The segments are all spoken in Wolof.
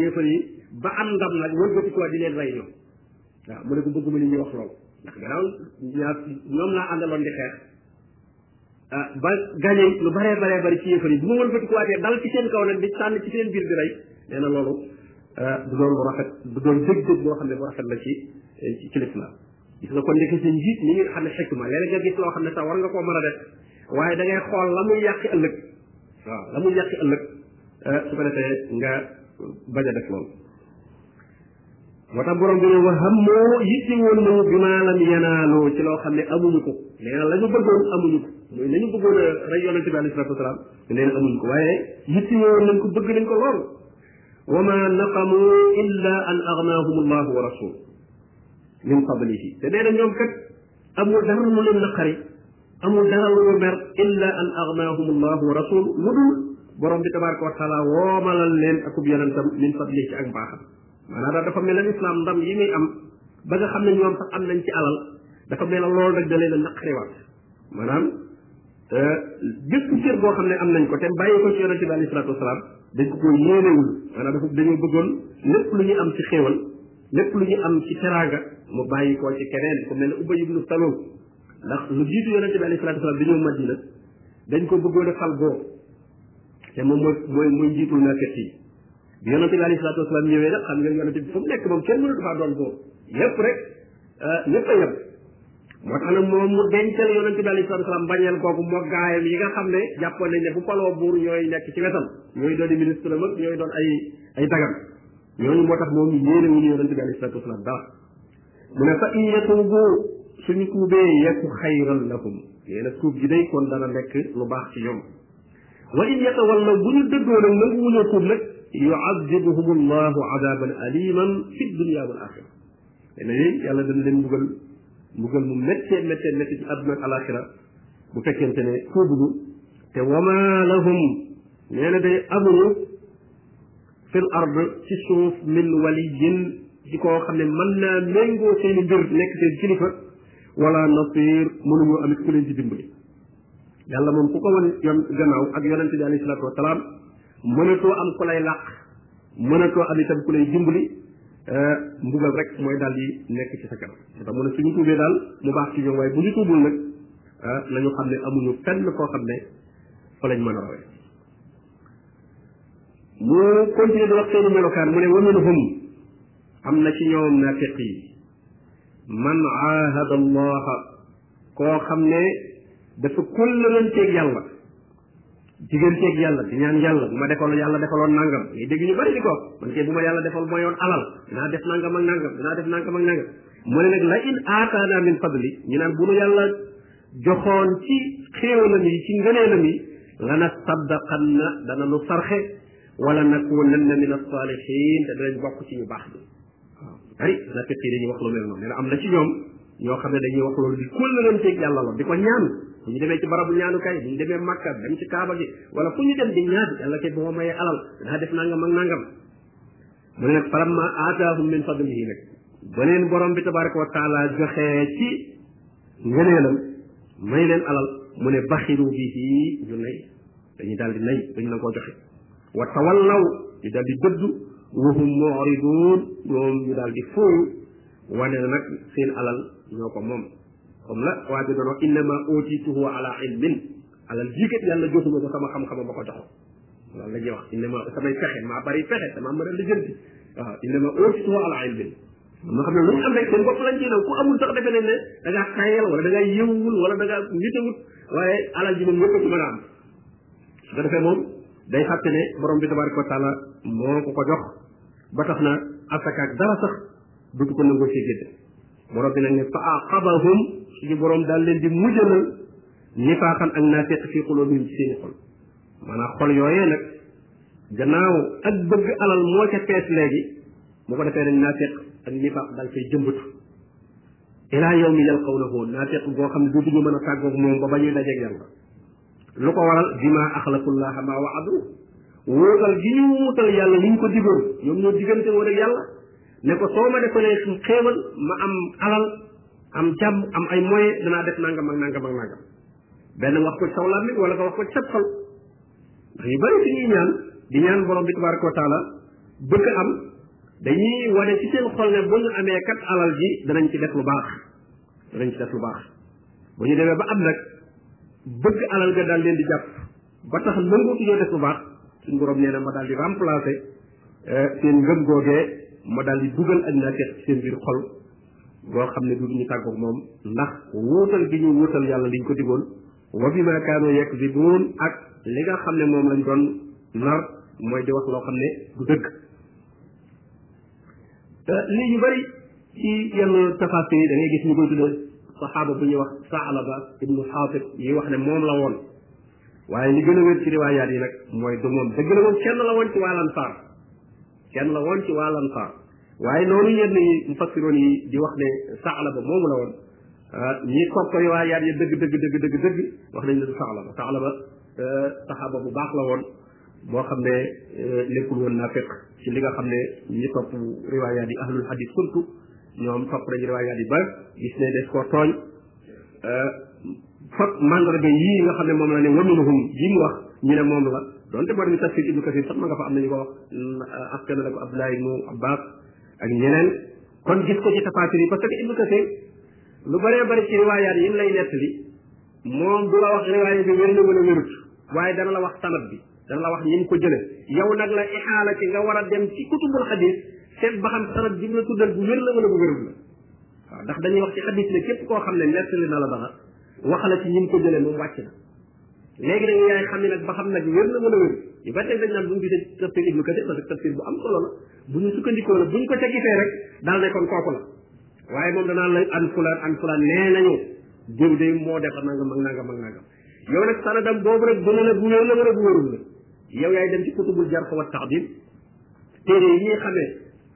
yéefar yi ba am ndam nag wëlbati koo di leen rey ñoom waaw mu ne ko bëgguma nit ñi wax loolu ndax gannaaw ñaar ñoom laa àndaloon di xeex ah, ba gagné lu baree baree bari ci yéefar yi bu ma wëlbati ko waatee dal ci seen kaw nag di sànn ci seen biir di rey nee na loolu ah, du doon lu rafet du doon dëgg-dëgg boo xam ne bu rafet la ci ci lislaam gis nga kon nekk sa njiit ni nga xam ne xikma léeg-léeg nga gis loo xam ne sax war nga koo mën a def waaye da ngay xool la muy yàq ëllëg waaw la muy yàq ëllëg eh, su ko defee nga bañ a def loolu moo tax borom bi ne wa hammoo yitti woon nañu bi maa lam yanaaloo ci loo xam ne amuñu ko nee na la ñu bëggoon amuñu ko mooy la ñu bëggoon a rey yonente bi alayhi salatu wasalaam nee na amuñu ko waaye yitti woon nañ ko bëgg nañ ko lool wa ma naqamu illa an agnaahum allahu wa rasul min qablihi te nee na ñoom kat amul dara lu leen naqari amul dara lu ñu mer illa an aghnahum allah wa rasul lu dul borom bi tabaraka wa taala woomalal leen akub yonentam min fadli ci ak baaxam maanaam daal dafa mel ne islam ndam yi muy am ba nga xam ne ñoom sax am nañ ci alal dafa mel ne loolu nag da leen a naqariwaat maanaam euh, bépp cër boo xam ne am nañ ko te bàyyi ko ci yonente bi alayhi salaatu wasalaam dañ ko ko yéenewul maanaam dafa dañoo bëggoon lépp lu ñu am ci xéewal lépp lu ñu am ci teraanga mu bàyyi koo ci keneen ku mel ne Ubay ibnu Salul ndax lu jiitu yonente bi alayhi salaatu wasalaam dañoo Madina dañ ko bëggoon a fal boo te moom mooy mooy mooy njiitul naafeq yi bi yonente bi alayhi salaatu wasalaam ñëwee nag xam nga yonente bi fu mu nekk moom kenn mënatu faa doon boo lépp rek ah, ñëpp a yem moo tax nag moom mu dencal yonente bi alayhi salaam bañeel kooku moo gaayam yi nga xam ne jàppoon nañ ne bu paloo buur ñooy nekk ci wetam ñooy doon i ministre mag ñooy doon ay ay dagam ñooñu moo tax moom yéene wuñu yonente bi alayhi salaatu wasalaam dara mu ne fa in yatuubu suñu tuubee yaku xayran lahum nee na tuub gi day kon dana nekk lu baax ci ñoom wa in yatawallaw bu ñu dëggoo nag nangu wuñoo tuub nag yuazibuhum allahu azaban aliman fi dunia wal axira ne yàlla dana leen mbugal mbugal mu méttee méttee métti ci àdduna ak alaxira bu fekkente ne tuubuñu te wama lahum nee na day amuñu fil ard ci suuf min waliyin di koo xam ne mën naa méngoo seeni mbir nekk seen kilifa wala nasir mënuñoo amit ku leen ci dimbali yàlla moom ku ko wan yoon gannaaw ak yonente bi alayhi salaatu wasalaam mënatoo am ku lay làq mënatoo am itam ku lay dimbali euh, mbugal rek mooy daal di nekk ci sa kanam moo tax mu ne suñu tuubee daal mu baax ci ñoom waaye bu ñu tuubul nag euh, nañu xam ne amuñu fenn koo xam ne fa lañ mën a rawee mu continuer di wax seeni melokaan mu ne wa minhum am na ci ñoom naafiq yi man aahada allaha koo xam ne dafa kóllëranteeg yàlla digganteeg yàlla di ñaan yàlla bu ma defoon yàlla defaloon nangam ngay dégg ñu bari di ko man kay bu ma yàlla defal mooy yoon alal dinaa def nangam ak nangam dinaa def nangam ak nangam mu ne nag la in aataana min fadli ñu naan bu nu yàlla joxoon ci xéewalam yi ci ngëneelam yi lana saddaqanna dana nu sarxe wala nakunanna min as-salihin te danañ bokk ci ñu baax bi bari na fekk dañuy wax lu mel noonu nee na am na ci ñoom ñoo xam ne dañuy wax loolu di kóllalanteeg yàlla la di ko ñaan bu ñu demee ci barabu ñaanukaay bu ñu demee Makka dem ci Kaaba gi wala fu ñu dem di ñaan yàlla kay boo mayee alal danaa def nangam ak nangam mu ne nag falamma aataahum min fadlihi nag ba leen borom bi tabaraka wa taala joxee ci ngëneelam may leen alal mu ne baxiru bihi ñu nay dañuy daal di nay dañu la koo joxe wa tawallaw ñu daal di dëddu wahum mu'ridun ñoom ñu daal di fooyu wane na nag seen alal ñoo ko moom comme la waa ji doon wax innama utituhu ala ilmin alal jii kat yàlla joxuma ko sama xam-xama ba ko joxo loolu la ñuy wax innama samay pexe maa bari pexe damaa mën a lijjanti waaw innama utituhu ala ilmin am na xam ne lu ñu am rek seen bopp lañ ciy naw ku amul sax defe nañ ne da ngaa tayal wala da ngaa yëwul wala da ngaa nitewut waaye alal ji moom ñëpp ci mën a am su ko defee moom day fàtte ne borom bi tabaraka wa taala moo ko ko jox ba tax na asakaak dara sax dutu ko nangoo ci gédd borom bi nag ne fa aqabahum suñu borom daal leen di mujjanal nifaaxan ak naafiq fi qulubihim ci seeni xol maanaam xol yooyee nag gannaaw ak bëgg alal moo ca fees léegi bu ko defee nag naafeq ak nifaaq daal fay jëmbatu ilaa yow mi yal xaw na foo naafeq goo xam ne du duñu mën a tàggoog moom ba ba ñuy dajeeg yàlla lu ko waral bi ma axlaqullaha ma waadu wuutal gi ñu wuutal yàlla li ñu ko digoon ñoom ñoo diggante woon ak yàlla ne ko soo ma defalee xéewal ma am alal am jàmm am ay moyen danaa def nangam ak nangam ak nangam benn wax ko ci saw làmmiñ wala nga wax ko ci sab xol ndax yu bari suñuy ñaan di ñaan borom bi tabaraka wa taala bëgg am dañuy wane ci seen xol ne bu ñu amee kat alal ji danañ ci def lu baax danañ ci def lu baax bu ñu demee ba am nag bëgg alal ga daal leen di jàpp ba tax nanguutu ñoo def lu baax suñu borom nee na ma daal di remplacer euh, seen ngëm googee ma daal di dugal ak naa seen biir xol boo xam ne du ñu tàggoog moom ndax wuutal gi ñu wuutal yàlla liñ ko digoon wa bi ma kaanu yakzibuun ak li nga xam ne moom lañ doon nar mooy di wax loo xam ne du dëgg lii yu bari ci yenn tafaasi yi da ngay gis ñu koy tuddee saxaaba bu ñuy wax Saalaba ibnu Xaatib yi wax ne moom la woon waaye li gën a wér ci riwaayaat yi nag mooy du moom dëgg la moom kenn la woon ci waa Ansaar kenn la woon ci waa lansaar waaye noonu yenn yi mu fassiroon yi di wax ne saala ba moomu la woon ah, ñi koog ko waa yaat ya dëgg dëgg dëgg dëgg dëgg wax nañ ne du saala ba saala ba eh, saxaaba bu baax la woon boo xam ne eh, nekkul woon naa fekk ci li nga xam ne ñi topp riwaayaat yi ahlul hadis surtout ñoom topp nañu riwaayaat yi ba gis ne des koo tooñ euh, fab mandarga yii nga xam ne moom la ne waminhum ji mu wax ñu ne moom la donte boo demee tafsir ibnu kasir sax ma nga fa am nañu ko wax mm, askan la ko abdoulaye ibnu abbas ak ñeneen kon gis ko ci tafasir yi parce que ibnu kasir lu bëree bëri ci riwaayaat yi mu lay nettali moom du la wax riwaaya bi wér na wala wérut waaye dana la wax sanad bi dana la wax ñi mu ko jële yow nag la ixaala ci nga war a dem ci kutubul xadis seet ba xam sanad bi nga tuddal bu wér la wala bu wérut la waaw ndax dañuy wax ci xadis ne képp koo xam ne nettali na la dara wax la ci ñim ko jëlee moom wàcc na léegi nag yaay xam ne nag ba xam nag wér na wala wér yu bari tey dañ naan bu ñu gisee tafsir ibnu kasir parce que tafsir bu am solo la bu ñu sukkandikoo la bu ñu ko ca gisee rek daal ne kon kooku la waaye moom danaa la an fulaan an fulaan nee nañu diw de moo def nangam ak nangam ak nangam yow nag sanadam boobu rek bu ne la bu wér la wala bu wérul la yow yaay dem ci kutubul jarh wa taadil téere yi ñuy xamee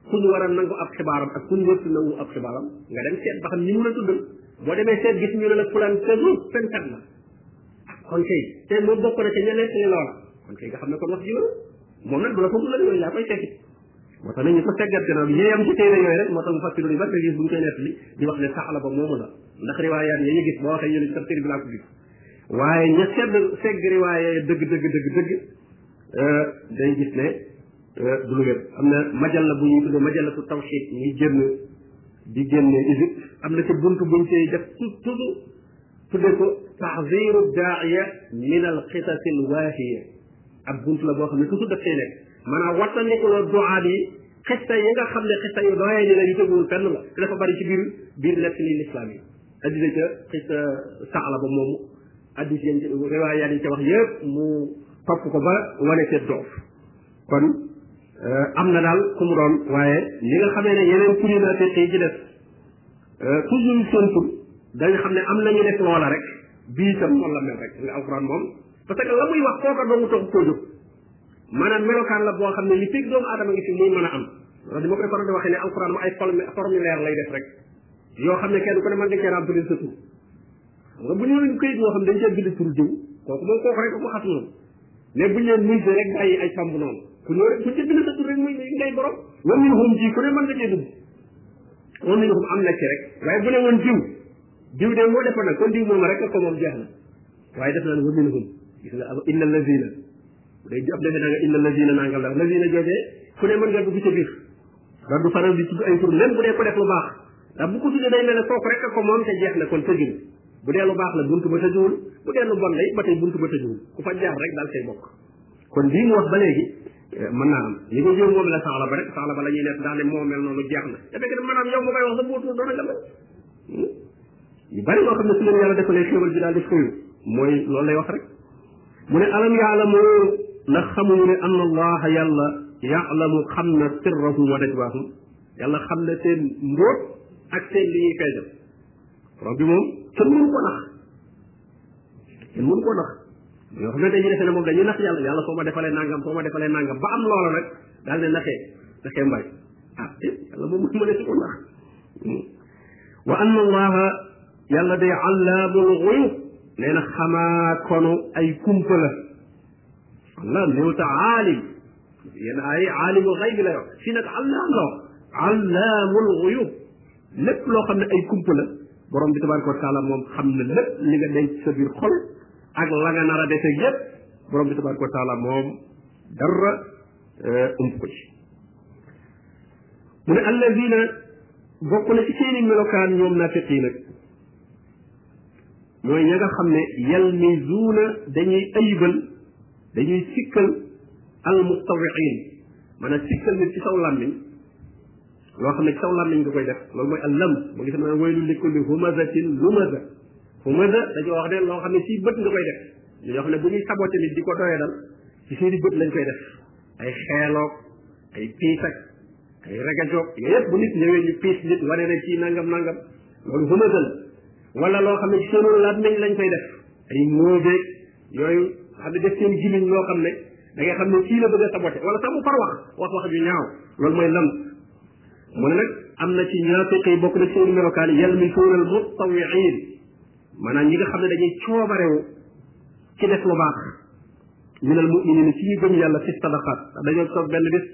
ku ñu war a nangu ab xibaaram ak ku ñu wërtu nangu ab xibaaram nga dem seet ba xam ñi mu la tuddal boo demee seet gis ñu ne la fulaan sëru fenkat la kon kay te moom bokk na ca ña nekk loola kon kay nga xam ne kon wax ji wér moom nag du la ko dugal yooyu yaa koy tekki moo tax nañu ko seggat gannaaw bi yooyu am ci téere yooyu rek moo tax mu fàttali lu bari nga gis bu ñu koy nettali di wax ne saxala ba moomu la ndax riwaayaat yi ñu gis boo waxee ñu ne ci tafsir bi laa ko gis waaye ña sedd segg riwaaya dëgg dëgg dëgg dëgg euh, day gis ne euh, du lu wér am na majalla bu ñuy tuddee majallatu tawxiid ñuy génn di génne Égypte am na ci bunt buñ cay def tout tudd tuddee ko tahziru daaiya min al qisas al waahiya ab bunt la boo xam ne toujours daf cay nekk maanaam wattandiku la duaat yi xista yi nga xam ne xista yu doyee ni la yu teguwul fenn la te dafa bari ci biir biir nekk li lislaam yi addina ca xista saala ba moomu addis yéen riwaayaat yi ca wax yëpp mu topp ko ba wane ca doof kon euh, am na daal ku mu doon waaye li nga xamee ne yeneen turi naa fekk yi ci def euh, toujours sontu dañ xam ne am nañu def loola rek bii itam noonu la mel rek nga alxuraan moom parce que la muy wax kooka doomu tax koo jóg maanaam melokaan la boo xam ne li fekk doomu aadama ngi fi muy mën a am loolu di ma koy faral di waxee ne alxuraan mu ay formulaire lay def rek yoo xam ne kenn ku ne mën nga cee remplir sa tur nga bu ñëwee këyit moo xam dañ cee bind turu diw kooku moom kooku rek ko xas moom mais bu ñu leen muy rek bàyyi ay sàmb noonu ku ñëw rek ku ci bind sa tur rek muy ngay borom wa min hum ji ku ne mën nga cee dugg wa min hum am na ci rek waaye bu ne woon diw diw de moo defoon nag kon diw moom rek ko moom jeex na waaye def naan wa min hum gis nga inna lazina day ab defe naa nga inna lazina nangal la lazina joojee ku ne mën nga dugg ca biir da du faral di tudd ay tur même bu dee ko def lu baax ndax bu ko tuddee day mel ne kooku rek ko moom te jeex na kon tëjul bu dee lu baax la buntu ba tëjuwul bu dee lu bon la it ba tey buntu ba tëjuwul ku fa jaar rek daal say bokk kon lii mu wax ba léegi eh, mën naa am li nga jëw moom la saxla ba rek saxla ba la ñuy nekk daal ne moo mel noonu jeex na te fekk maanaam yow mu koy wax sa bootu doona nga mel yu bari yoo xam ne su leen yàlla defalee xéewal ji daal di fayu mooy loolu lay wax rek mu ne alam yaalamu ndax xamuñu ne anna allaha yàlla yaalamu xam na sirrahum wa najwaahum yàlla xam na seen mbóot ak seen li ñuy feeñal borom bi moom kenn mënu ko nax kenn mënu ko nax yoo xam ne dañuy defe ne moom dañuy nax yàlla yàlla soo ma defalee nangam soo ma defalee nangam ba am loola nag daal ne naxee naxee mbay ah eh, yàlla moom mu ne si ko nax wa anna allaha yàlla day allaamul xuyub nee na xamaa konu ay kumpa la allah néew ta aalim yéen ay aalimul xaybi la yor fii nag allaam la wax allaamul xuyub lépp loo xam ne ay kumpa la borom bi tabaraka wa taala moom xam na lépp li nga denc sa biir xol ak la nga nar a dese yépp borom bi tabaraka wa taala moom dara euh, ump ko ci mu ne alladina bokk na ci seeni melokaan ñoom nafiq yi nag mooy ña nga xam ne yalmizuuna dañuy ayibal dañuy sikkal al mustawiin maanaam sikkal nit ci saw làmmiñ loo xam ne caw làmmiñ nga koy def loolu mooy allam moo gis naa waylu li kulli humazatin lumaza humaza dañoo wax ne loo xam ne ci bët nga koy def ñoo xam ne bu ñuy saboté nit di ko doyee dal ci seeni bët lañ koy def ay xeeloog ay piis ak ay regajoog yooyu yëpp bu nit ñëwee ñu piis nit wane ne ci nangam nangam loolu humaza la wala loo xam ne ci seenu làmmiñ lañ koy def ay móobeeg yooyu xam ne def seen gimiñ loo xam ne da ngay xam ne kii la bëgg a saboté wala sax mu far wax wax wax ju ñaaw loolu mooy lam mu ne nag am na ci ñaafiq yi bokk na ci seen melokaan yalmisuuna al mutawiin maanaam ñi nga xam ne dañuy coobarewu ci def lu baax min al muminina ci ñu gëm yàlla fi sadaqat dañoo toog benn bis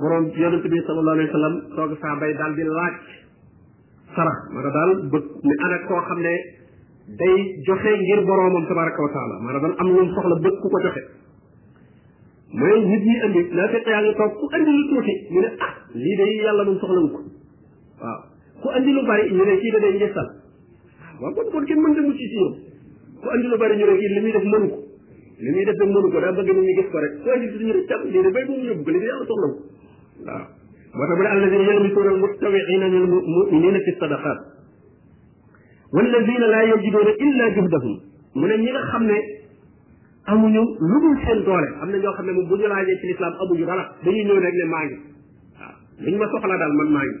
borom yonente bi sallallahu alayhi wa sallam toog saabay daal di laaj sarax maanaam daal bëgg ne ana koo xam ne day joxe ngir boroomam tabaraka wa taala maanaam daal am lu soxla bëgg ku ko joxe mooy nit ñi andi naa fekk yaa ngi toog ku andi lu tuuti ñu ne ah lii de yàlla moom soxlawu ko waaw ku andi lu bari ñu ne kii da day njëstal waaw kon kon kenn mënta mucc ci ñoom ku andi lu bari ñu ne kii li muy def mënu ko li muy def de mënu ko daa bëgg nit ñi gis ko rek ku andi tuuti ñu ne tam lii de bay boobu yóbbu ko lii de yàlla soxlawu ko waaw moo tax mu ne alladina yalmisuuna almutawiina min almuminina fi sadaqat walladina laa yajiduuna illa juhdahum mu ne ñi nga xam ne amuñu lu dul seen doole am na ñoo xam ne moom bu ñu laajee ci lislaam amuñu dara dañuy ñëw rek ne maa ngi waaw lu ñu ma soxla daal man maa ngi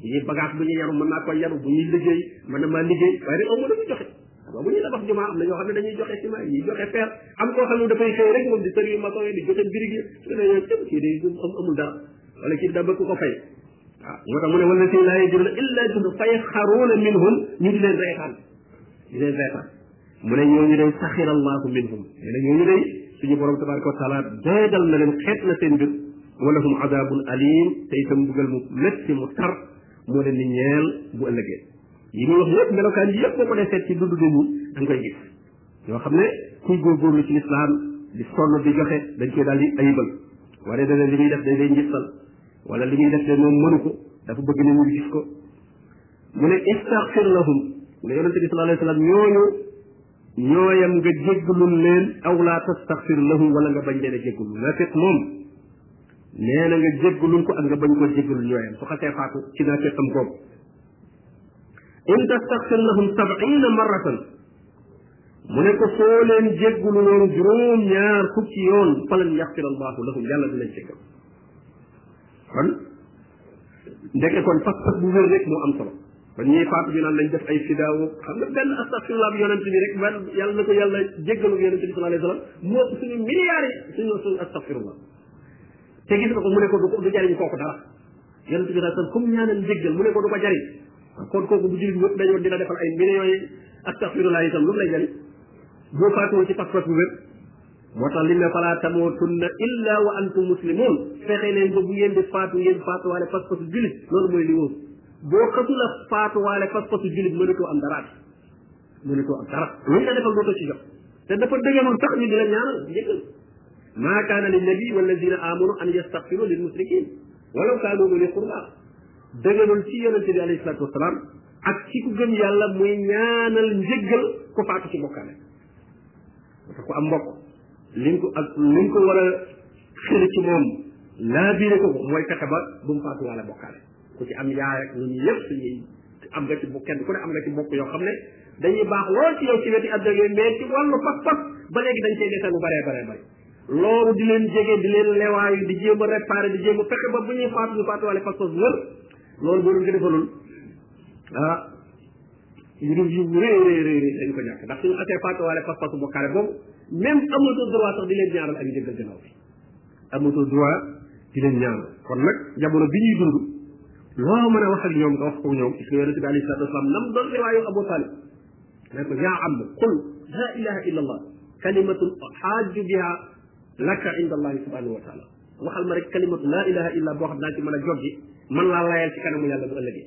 bu ñuy bagage bu ñuy yaru mën naa koy yaru bu ñuy liggéey mën na maa liggéey waaye rek aw ma dañuy joxe waaw bu ñuy tabax jumaa am na ñoo xam ne dañuy joxe ciment ñuy joxe fer am koo xam ne dafay xëy rek moom di sër yu maçon yi di joxe birig yi su ne yow tëb kii day amul dara wala kii da bëgg ko fay waaw moo tax mu ne wala si laa yajiduna illa juhda fa yaxaruuna minhum ñu di leen reetaan di leen reetaan mu ne ñooñu day saxir allahu minhum mu ne ñooñu day suñu borom tabaraka wa taala doyadal na leen xeet na seen mbir wala hum adabun alim te itam mbugal mu métti mu tar moo leen di ñeel bu ëllëgee yi muy wax yëpp melokaan yi yëpp boo ko dee seet ci dundu nit ñi da nga koy gis yoo xam ne kuy góorgóorlu ci lislaam di sonn di joxe dañ koy daal di ayibal wala dana li muy def day day njistal wala li muy def de moom mënu ko dafa bëgg ne ñu gis ko mu ne istaxfir lahum mu ne yonente bi sallallahu alayhi wa sallam ñooñu ñooyam nga jéggalul leen aw laa tastaxfir lahum wala nga bañ leen a jéggalul naafiq moom nee na nga jéggalul ko ak nga bañ ko jéggalul ñooyam su xasee faatu ci naafiqam boobu in tastaxfir lahum sabina marratan mu ne ko soo leen jéggalu woon juróom ñaar fukki yoon falan yaxfir allahu lahum yàlla du leen jéggal kon ndeke kon fas fas bu wér rek moo am solo kon ñuy faatu ñu naan lañ def ay fidaawu xam nga benn astafirullah bi yonent bi rek man yàlla na ko yàlla jéggalu yonent bi sallallahu alayhi wasallam moo ëpp suñu milliards yi suñu suñu astafirullah te gis nga ko mu ne ko du jariñ kooku dara yonent bi daal comme ñaanal jéggal mu ne ko du ko jariñ kon kooku bu jullit ñëpp dañoo dina defal ay millions yi astafirullah itam lu mu lay jariñ boo faatuwoo ci pas-pas bu wér moo tax li ne falaa tamootunna illa wa antum muslimun fexe leen ba bu ngeen di faatu ngeen faatuwaale pas-pasu julit loolu mooy li wóor boo xasula faatuwaale pas-pasu julit mënatoo am dara mënatoo am dara luñ la defal dootoo ci jox te dafa dëgënoon sax ñu di la ñaanal njëkkal maa kaana lin nabi walladina amanu an yastaxfiru lil musrikin walaw kaanu uli qurba dëgënoon ci yonente bi alayhi salatu wasalaam ak ci ku gëm yàlla muy ñaanal njëggal ko faatu ci bokkaale parce que am mbokk li nga ko ak li nga ko war a xëri ci moom laa biire ko ko mooy fexe ba bu mu faatu wàlla bokkaale ku ci am yaay rek ñun yëpp suñuy am nga ci bu kenn ku ne am nga ci mbokk yoo xam ne dañuy baax lool ci yow ci weti àdduna yooyu mais ci wàllu pas-pas ba léegi dañ cee desal lu baree baree bari loolu di leen jege di leen lewaayu di jéem a réparé di jéem a fexe ba bu ñuy faatu ñu faatuwaale pas-pas wër loolu boo doon ko defalul ah yu dul yu rëy rëy rëy rëy dañ ko ñàkk ndax suñu xasee fàttewaale pas-pasu mu kare boobu même amatoo droit sax di leen ñaanal ak njëggal gannaaw bi amatoo droit di leen ñaanal kon nag jamono bi ñuy dund loo mën a wax ak ñoom nga wax ko ñoom gis nga yonente bi alayhi salatu wasalaam nam doon riwaayu abu talib ne ko yaa am qul la ilaha illa allah kalimatun xaaju biha laka inda allahi subhanahu wa taala waxal ma rek kalimatu la ilaha illa boo xam naa ci mën a joggi man laa layal ci kanamu yàlla bu ëllëgee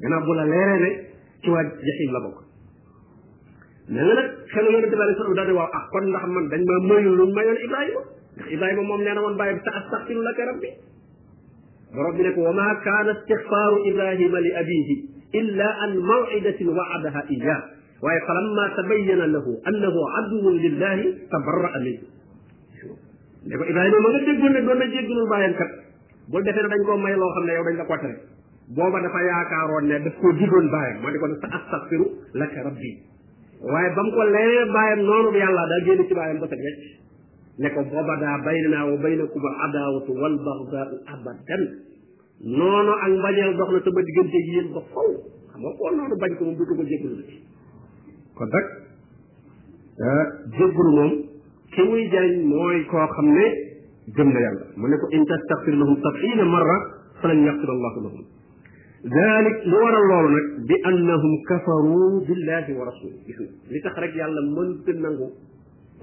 gannaaw bu la leeree ne ci waa jaxiim la bokk nee na nag xelu yonent bi alayhi salaam daal di waaw ah kon ndax man dañ ma mayu lu mayoon Ibrahima ndax Ibrahima moom nee na woon bàyyi sa astaxfiru laka rabbi borom bi ne ko wa maa kaana istixfaaru Ibrahima li abiihi illa an maw'idatin wa'adaha iyyah waaye falamma tabayyana lahu annahu aduwwun lillahi tabarra'a minhu ne ko Ibrahima ma nga déggoon ne doon na jéggalul bàyyam kat bul defee ne dañ koo may loo xam ne yow dañ la ko tere booba dafa yaakaaroon ne daf koo digoon bàyyam moo di ko ne sa astaghfiru laka rabbi waaye ba mu ko leeree bàyyam noonu bi yàlla daa génn ci bàyyam ba set wecc ne ko booba daa baynanaa wa baynakum al adaawatu wal bagdaau abadan noonu ak mbañeel dox na sama diggante gi yéen ba faw xam nga koo noonu bañ ko moom dutu ko jéggalu ci kon nag ah, jéggalu moom ki muy jariñ mooy koo xam ne gëm na yàlla mu ne ko in tastaxfir lahum sabina marra falan yaxfir allahu lahum dalik lu waral loolu nag bi annahum kafaru billahi wa rasulih gis nga li tax rek yàlla mënta nangu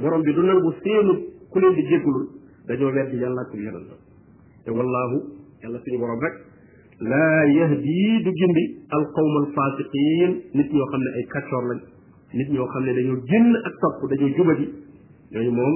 borom bi du nangu seenu ku leen di jéggulul dañoo weddi yàlla ak yonent te wallahu yàlla suñu borom rek laa yahdi du gindi alqawma alfasiqin nit ñoo xam ne ay kàccoor lañ nit ñoo xam ne dañoo génn ak topp dañoo jubadi ñooñu moom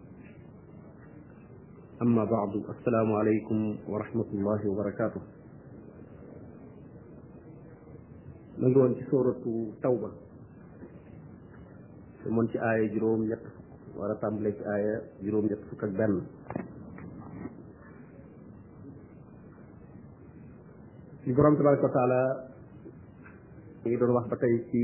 amma baadu assalaamu aleykum wa rahmatullahi wa barakaatu na ngi woon ci sóoratu tawba te mën ci aaya juróom ñett fukk war a tàmbalee ci aaya juróom ñett fukk ak benn li borom tabaraka wa taala ñu ngi doon wax ba tey ci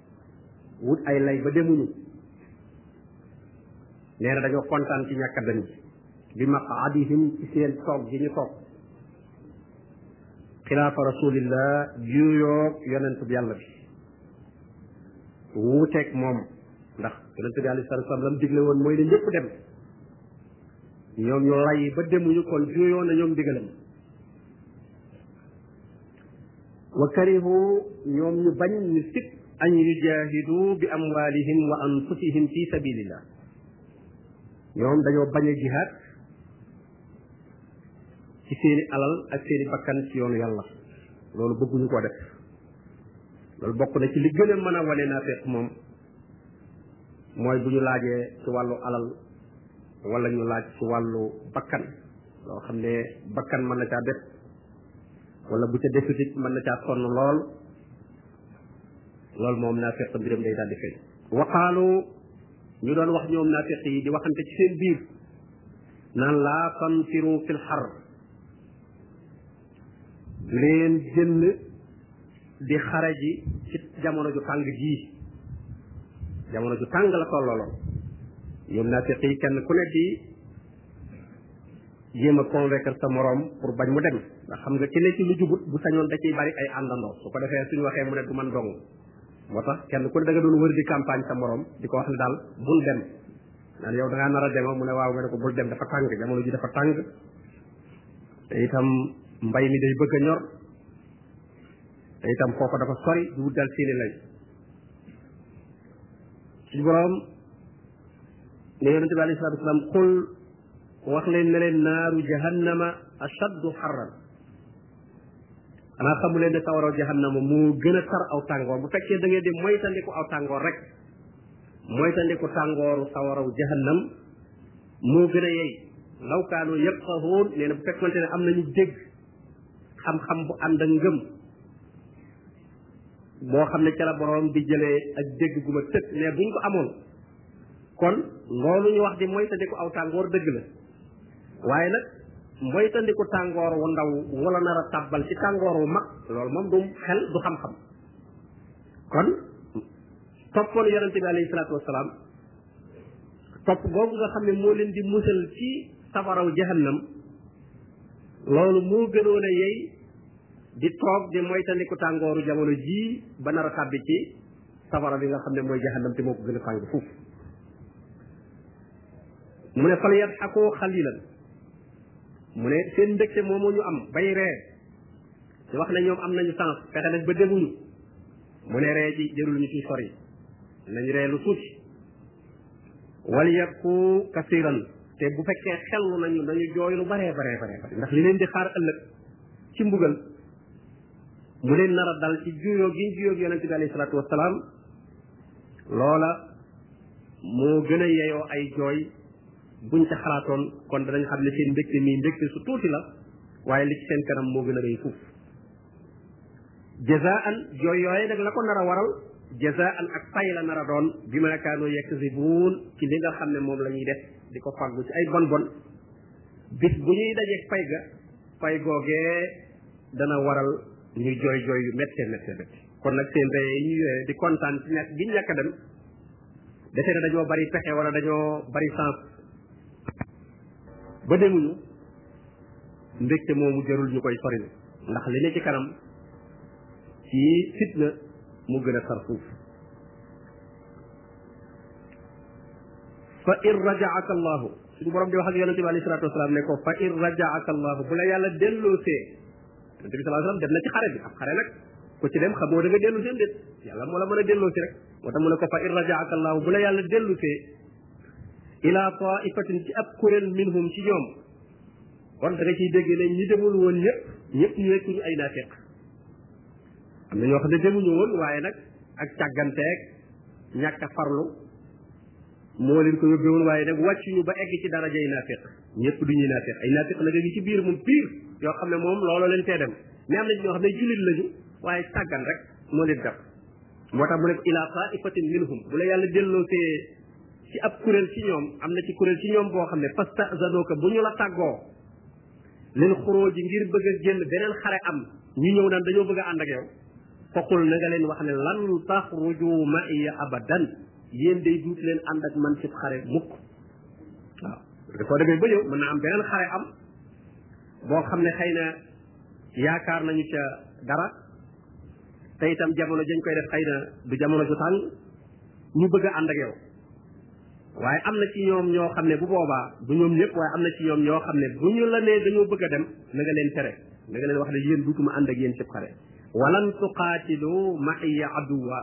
wut ay lay ba demuñu nee na dañoo kontaan ci ñàkk dem ji bi maqaadihim ci seen toog gi ñu toog xilaafa rasulillah juyoog yonent bi yàlla bi wuuteeg moom ndax yonent bi alayhi salaatu salaam lam digle woon mooy ne ñëpp dem ñoom ñu lay ba demuñu kon juyoo na ñoom digalam wa karihu ñoom ñu bañ ñu sit an yujahidu bi amwalihim wa anfusihim fi sabilillah ñoom dañoo bañ a jihaad ci seeni alal ak seeni bakkan ci yoonu yàlla loolu bëgguñu ko def loolu bokk na ci li gën a mën a wane naa fekk moom mooy bu ñu laajee ci wàllu alal wala ñu laaj ci wàllu bakkan loo xam ne bakkan mën na caa def wala bu ca defut it mën na caa sonn lool loolu moom naa fekk mbiram day daal di feeñ waqaalu ñu doon wax ñoom naa fekk yi di waxante ci seen biir naan laa tanfiru fil xar leen génn di xare ji ci jamono ju tàng jii jamono ju tàng la tollooloon ñoom naa fekk yi kenn ku nekk yi jéem a convaincre sa moroom pour bañ mu dem ndax xam nga ki ne ci lu jubut bu sañoon da ciy bari ay àndandoo su ko defee suñu waxee mu ne du man dong moo tax kenn ku ne da nga doon wër di campagne sa morom di ko wax ne daal bul dem naan yow da ngaa nar a dema mu ne waaw nga ne ko bul dem dafa tàng jamono ji dafa tàng te itam mbay mi day bëgg a ñor te itam foofa dafa sori du dal seeni lay suñu borom ne yonente bi alayhi salatu wasalam qul wax leen ne leen naaru jahannama ashaddu xarran xanaa xamu leen ne sawaraw jahannama moo gën a tar aw tàngoor bu fekkee da ngeen di moytandiku aw tàngoor rek moytandiku tàngooru sawaraw jahannam moo gën a yey law kaanu yafqahuun nee na bu fekkonte ne am nañu dégg xam-xam bu ànd ak ngëm boo xam ne ca la boroom di jëlee ak dégg gu ma tëkk mais buñ ko amoon kon loolu ñu wax di moytandiku aw tàngoor dëgg la waaye nag moytandiku tàngoor wu ndaw wala nar a tàbbal ci tàngoor wu mag loolu moom du xel du xam-xam kon toppoon yonente bi alayhi salaatu wasalaam topp googu nga xam ne moo leen di musal ci safaraw jahannam loolu moo gënoon a yey di toog di moytandiku tàngooru jamono jii ba nar a tàbbi ci safara bi nga xam ne mooy jahannam te moo ko gën a tàng fuuf mu ne fal yadxakoo xalilan mu ne seen mbégte moomu ñu am bay ree wax ne ñoom am nañu sens fexe nañ ba demuñu mu ne ree ji jërul ñu ci sori nañ ree lu tuuti wal yabku kasiran te bu fekkee xellu nañu nañu jooy lu baree baree baree bare ndax li leen di xaar ëllëg ci mbugal mu leen nar a dal ci juyoo gi ñu juyoo yonente bi alayhi salaatu wasalaam loola moo gën a yeyoo ay jooy buñ ca xalaatoon kon danañ xam ne seen mbégte mii mbégte su tuuti la waaye li ci seen kanam moo gën a rëy fuuf jazaan jooy yooye nag la ko nar a waral jazaan ak pay la nar a doon bi ma kaanoo yekk si buun ci li nga xam ne moom la ñuy def di ko fàggu ci ay bon bon bis bu ñuy dajeeg pay ga pay googee dana waral ñu jooy jooy yu métte métte métte kon nag seen ree yi ñu di kontaan ci nekk gi ñu ñàkk dem defe ne dañoo bari pexe wala dañoo bari sens ba demuñu mbégte moomu jarul ñu koy sori ndax li ne ci kanam ci fitna mu gën a sar fuuf fa in rajaaka allahu suñu borom di wax ak yonente bi alayhi salatu wasalaam ne ko fa in rajaaka allahu bu la yàlla delloosee yonente bi sallallahu alayhi wasallam dem na ci xare bi ab xare nag ku ci dem xamoo da nga dellu seen déet yàlla moo la mën a delloo si rek moo tax mu ne ko fa in rajaaka allahu bu la yàlla dellu see ila taifatin ci ab kuréel minhum ci ñoom kon da nga ciy dégg ne ñi demul woon ñëpp ñëpp nekkuñu ay naafeq am na ñoo xam ne demuñu woon waaye nag ak càgganteeg ñàkk a farlu moo leen ko yóbbee woon waaye nag wàccuñu ba egg ci darajay naafeq ñëpp du ñuy naafeq ay naafeq nag a ngi ci biir moom piir yoo xam ne moom looloo leen tee dem mais am na ñoo xam ne jullit lañu waaye sàggan rek moo leen def moo tax mu ne ila taifatin minhum bu la yàlla delloo see ci ab kuréel ci ñoom am na ci kuréel ci ñoom boo xam ne fasta zanooka bu ñu la tàggoo lil xuróo ji ngir bëgg a génn beneen xare am ñu ñëw naan dañoo bëgg a ànd ak yow faqul na nga leen wax ne lan taxruju ma'iya abadan yéen day duut leen ànd ak man ci xare mukk waaw soo demee ba ñëw mën na am beneen xare am boo xam ne xëy na yaakaar nañu ca dara te itam jamono jañ koy def xëy na du jamono ju tàng ñu bëgg a ànd ak yow waaye am na ci ñoom ñoo xam ne bu boobaa du ñoom ñëpp waaye am na ci ñoom ñoo xam ne bu ñu la nee dañoo bëgg a dem na nga leen tere na nga leen wax ne yéen dutuma ànd ak yéen cib xare walan tuqaatilu ma'iya aduwa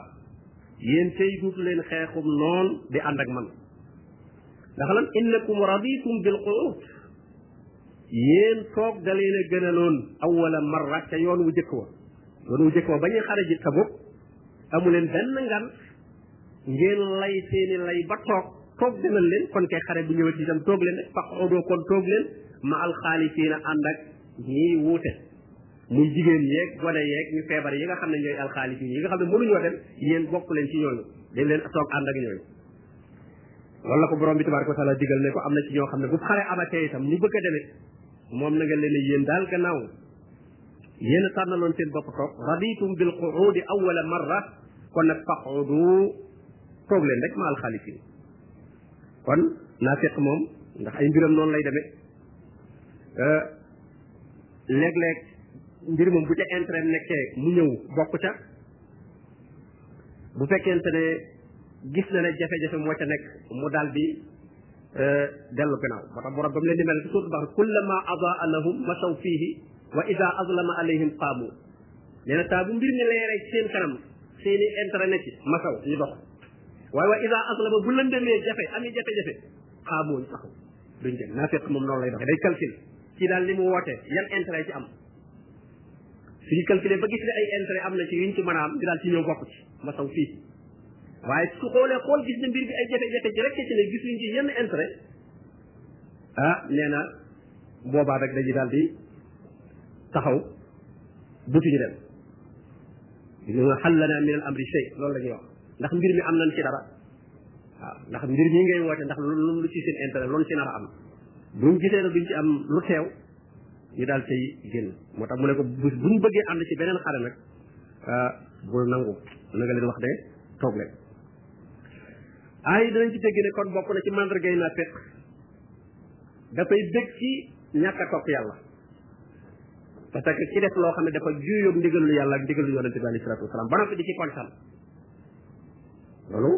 yéen tey duutu leen xeexum noon di ànd ak man ndax lan innakum raditum bil qu'ud yéen toog da leen a gënaloon awala marra ca yoon wu jëkk wa yoon wu jëkk wa ba ñuy xare ji Tabuk amu leen benn ngan ngeen lay seeni lay ba toog toog gënal leen kon kay xare bu ñëwati itam toog leen rek fax odoo kon toog leen ma alxaalifiina ànd ak ñiy wuute muy jigéen yeeg gone yeeg ñu feebar yi nga xam ne ñooy alxaalifiin yi nga xam ne mënuñoo dem yéen bokk leen ci ñooñu dem leen toog ànd ak ñooñu loolu la ko borom bi tabaraka wa taala digal ne ko am na ci ñoo xam ne bu xare amatee itam ñu bëgg a demee moom na nga leen yéen daal gannaaw yéen a tànnaloon seen bopp toog raditum bil quudi awwala marra kon nag faqudu toog leen rek ma alxaalifin kon naa fekk moom ndax ay mbiram noonu lay demee euh, léeg-léeg mbir moom bu ca intérêt nekkee mu ñëw bokk ca bu fekkente ne gis na ne jafe-jafe moo ca nekk mu daal di euh, dellu gannaaw moo tax borom ba mu leen di mel ci suutu bax kullama adaa lahum masaw fiihi wa ida azlama alayhim qaamu nee na saa bu mbir mi leeree ci seen kanam seen i intérêt ne ci masaw ñu dox waaye wa ida azlama bu lëndëmee jafe ami jafe-jafe xaamoo ñu taxaw duñ dem naa fekk moom noonu lay doxee day calcul ci daal li mu woote yan intérêt ci am suñu calculé ba gis ne ay intérêt am na ci yuñ ci mën a am ñu daal ci ñëw bokk ci ma taw fii waaye su xoolee xool gis ne mbir bi ay jafe-jafe ci rek ci ne gisuñ ci yenn intérêt ah nee na boobaa rek dañuy daal di taxaw dutuñu dem ñu nga xal lana min al amri shay loolu la ñuy wax ndax mbir mi am nañ ci dara waaw ndax mbir mi ngay woote ndax lu lu ci seen intérêt loolu ci nar a am buñ gisee ne duñ ci am lu teew ñu daal tey génn moo tax mu ne ko bu bu ñu bëggee ànd ci beneen xare nag ah, bul nangu na nga leen wax de toog leen ay danañ ci dégg ne kon bokk na ci mandargay naa fekk dafay dëkk ci ñàkk a topp yàlla parce que ci def loo xam ne dafa juyoog ndigalul yàlla ak ndigalul yonente bi alayhi salaatu wasalaam ba noppi di ci kontaan loolu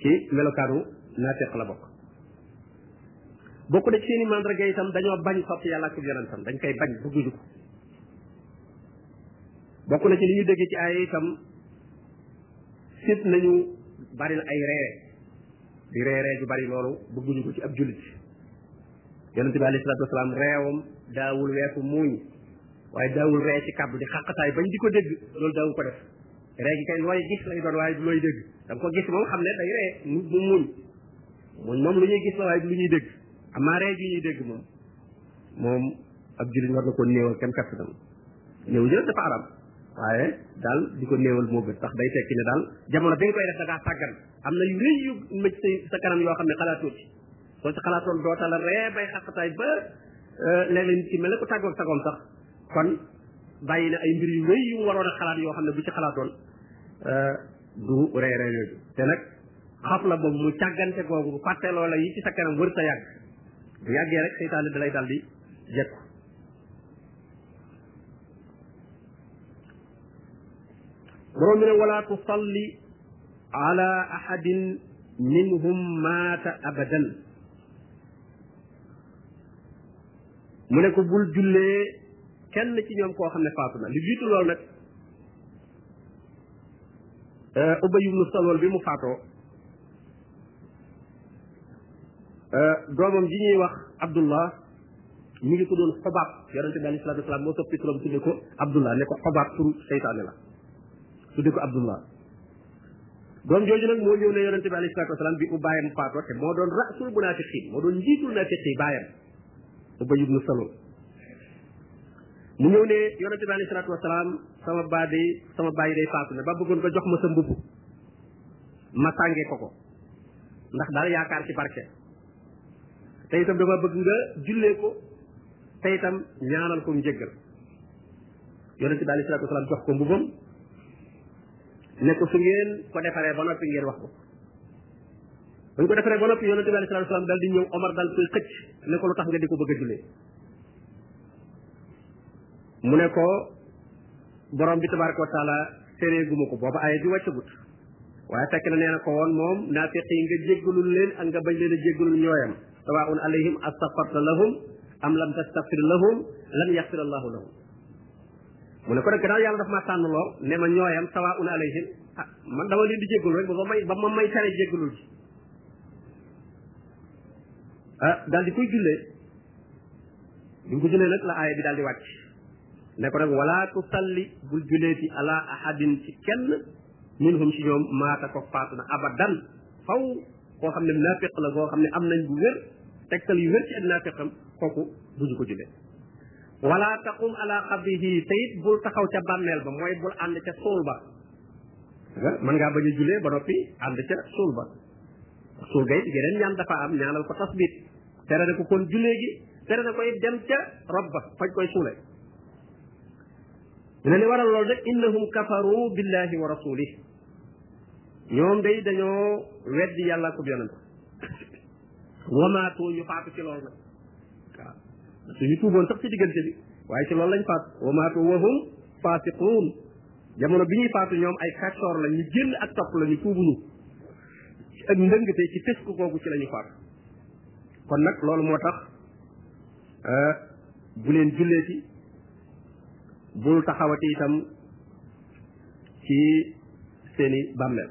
ci melokaanu naafeq la bokk bokk na ci seen i mandarga itam dañoo bañ sopp yàlla ak yonentam dañ koy bañ bëgguñu ko bokk na ci li ñu dégg ci ay itam sit nañu bari ay ree di ree ree ju bari loolu bëgguñu ko ci ab jullit yonente bi alayhi salatu wasalaam reewam daawul weesu muuñ waaye daawul ree ci kàbb di xàqataay bañ di ko dégg loolu daawu ko def ree gi kay looy gis lay doon waaye looy dégg da nga ko gis moom xam ne day ree mu muuñ muñ moom lu ñuy gis la waaye lu ñuy dégg amaa ree ji ñuy dégg moom moom ab jullit war na ko néewal kenn kattanam néew jël dafa arab waaye daal di ko néewal moo gën sax day tekki ne daal jamono bi nga koy def da ngaa sàggan am na yu rëy yu mëj sa sa kanam yoo xam ne xalaatoo ci soo ci xalaatoon doota la ree bay xaqataay ba euh, léeg-léeg nit ki mel ne ko tàggoog sagoom sax kon bàyyi na ay mbir yu rëy yu mu waroon a xalaat yoo xam ne bu ci xalaatoon euh, du ree ree yooyu te nag xaf la boobu mu càggante googu fàtte loola yi ci sa kanam wër sa yàgg bu yàggee rek seytaane da lay dal di jekku borom bi ne wala tusalli ala ahadin minhum maata abadan mu ne ko bul jullee kenn ci ñoom koo xam ne faatu na li jiitu loolu nag euh, Ubay ibnu Salul bi mu faatoo euh, doomam ji ñuy wax Abdullah mi ngi tuddoon Xobaab yonente bi alayhi salaatu wasalaam moo soppi turam tudde ko Abdullah ne ko Xobaab turu seytaane la tudde ko Abdullah doom jooju nag moo ñëw ne yonente bi alayhi salaatu wasalaam bi mu bàyyam faatoo te moo doon rasul munaafiqiin moo doon njiitul naafiqi bàyyam Ubay ibnu Salul mu ñëw ne yonente bi alayhi salaatu wasalaam sama baa day sama bàyyi day faatu ne ba bëggoon nga jox ma sa mbubb ma sàngee ko ko ndax daal yaakaar ci barke te itam dama bëgg nga jullee ko te itam ñaanal ko njëggal yonente bi alayhi salaatu wasalaam jox ko mbubam ne ko su ngeen ko defaree ba noppi ngeen wax ko bu ñu ko defaree ba noppi yonente bi alayhi salaatu salaam daal di ñëw Omar daal koy xëcc ne ko lu tax nga di ko bëgg a jullee mu ne ko borom bi tabaraka wa taala tereeguma ko booba aaya bi wàccagut waaye fekk na nee na ko woon moom naafiq yi nga jéggalul leen ak nga bañ leen a jéggalul ñooyam sawaun alayhim astaghfarta lahum am lam tastaghfir lahum lan yaghfir allahu lahum mu ne ko nag gannaaw yàlla daf maa tànn loo ne ma ñooyam sawa un alayhim ah man dama leen di jéggalu rek ba may ba ma may tere jéggalul ci ah daal di koy jullee bi mu ko jullee nag la aaya bi daal di wàcc ne ko nag wala tusalli bul jullee ci ala ahadin ci kenn minhum ci ñoom maata ko faatu na abadan faw koo xam ne naafiq la koo xam ne am nañ bu wér tegtal yu wér ci ak naafiqam kooku bu ñu ko jullee wala taqum ala qabrihi te it bul taxaw ca bàmmeel ba mooy bul ànd ca suul ba mën ngaa bañ a julee ba noppi ànd ca suul ba suul ga it geneen ñaan dafa am ñaanal ko tasbit tere na ko kon julee gi tere na ko it dem ca rob ba fañ koy suule dina li waral loolu nag innahum kafaru billahi wa rasulih ñoom day dañoo weddi yàlla ko yonent wamaatoo ñu faatu ci loolu nag waaw suñu tuuboon sax ci diggante bi waaye ci loolu lañ faatu wamaatoo wahum faasiquun jamono bi ñuy faatu ñoom ay kàccoor la ñu génn ak topp la ñu tuubuñu ak ndëngte ci tësk googu ci la ñu faatu kon nag loolu moo tax euh, bu leen jullee ci bul taxawati itam ci seeni bàmmeel